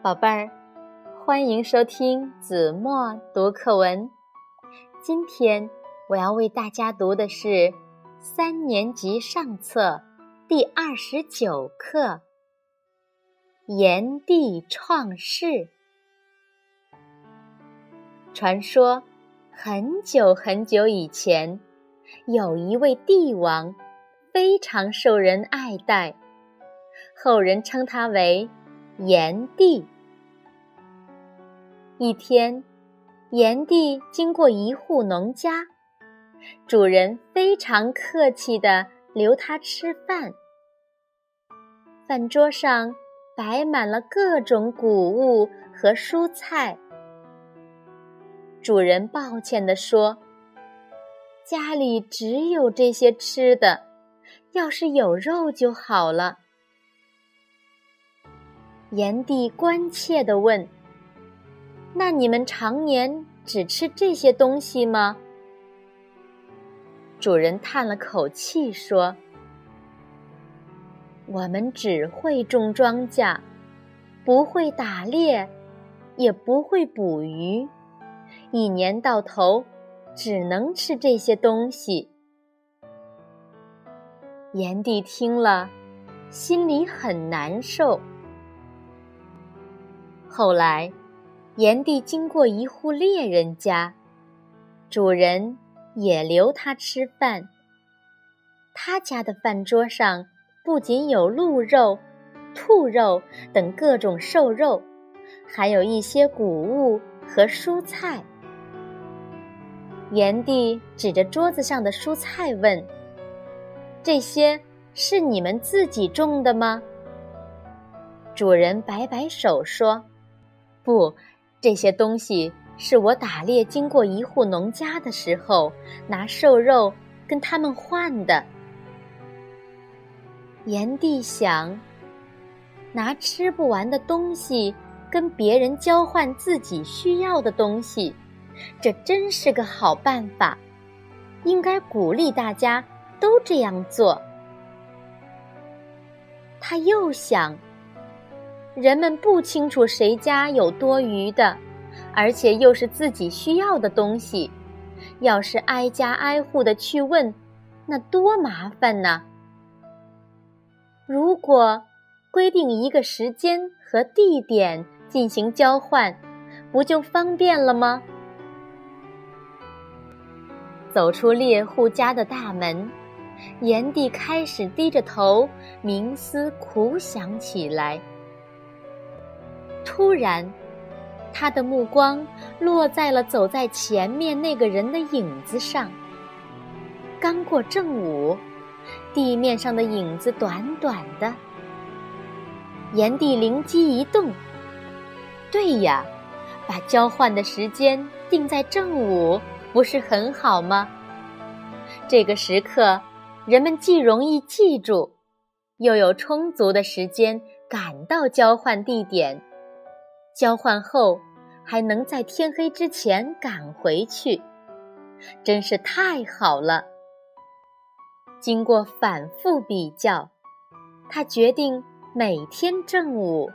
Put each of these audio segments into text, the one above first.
宝贝儿，欢迎收听子墨读课文。今天我要为大家读的是三年级上册第二十九课《炎帝创世》。传说很久很久以前，有一位帝王，非常受人爱戴，后人称他为。炎帝。一天，炎帝经过一户农家，主人非常客气的留他吃饭。饭桌上摆满了各种谷物和蔬菜。主人抱歉地说：“家里只有这些吃的，要是有肉就好了。”炎帝关切地问：“那你们常年只吃这些东西吗？”主人叹了口气说：“我们只会种庄稼，不会打猎，也不会捕鱼，一年到头只能吃这些东西。”炎帝听了，心里很难受。后来，炎帝经过一户猎人家，主人也留他吃饭。他家的饭桌上不仅有鹿肉、兔肉等各种瘦肉，还有一些谷物和蔬菜。炎帝指着桌子上的蔬菜问：“这些是你们自己种的吗？”主人摆摆手说。不，这些东西是我打猎经过一户农家的时候拿瘦肉跟他们换的。炎帝想，拿吃不完的东西跟别人交换自己需要的东西，这真是个好办法，应该鼓励大家都这样做。他又想。人们不清楚谁家有多余的，而且又是自己需要的东西。要是挨家挨户的去问，那多麻烦呢！如果规定一个时间和地点进行交换，不就方便了吗？走出猎户家的大门，炎帝开始低着头冥思苦想起来。突然，他的目光落在了走在前面那个人的影子上。刚过正午，地面上的影子短短的。炎帝灵机一动：“对呀，把交换的时间定在正午，不是很好吗？这个时刻，人们既容易记住，又有充足的时间赶到交换地点。”交换后，还能在天黑之前赶回去，真是太好了。经过反复比较，他决定每天正午，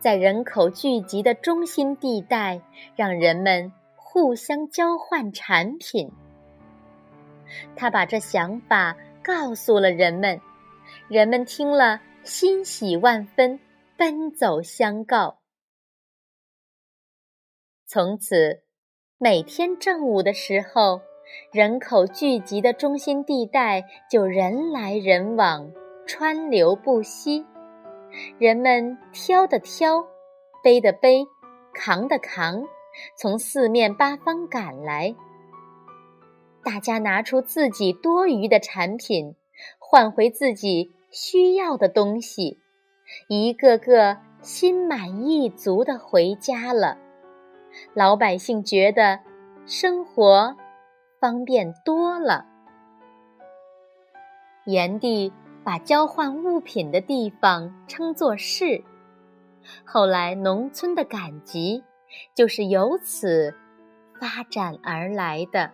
在人口聚集的中心地带，让人们互相交换产品。他把这想法告诉了人们，人们听了欣喜万分，奔走相告。从此，每天正午的时候，人口聚集的中心地带就人来人往，川流不息。人们挑的挑，背的背，扛的扛，从四面八方赶来。大家拿出自己多余的产品，换回自己需要的东西，一个个心满意足的回家了。老百姓觉得生活方便多了。炎帝把交换物品的地方称作市，后来农村的赶集就是由此发展而来的。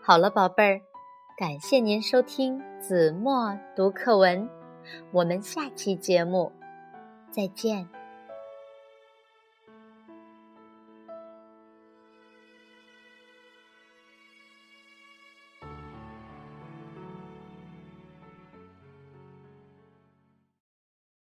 好了，宝贝儿，感谢您收听子墨读课文，我们下期节目再见。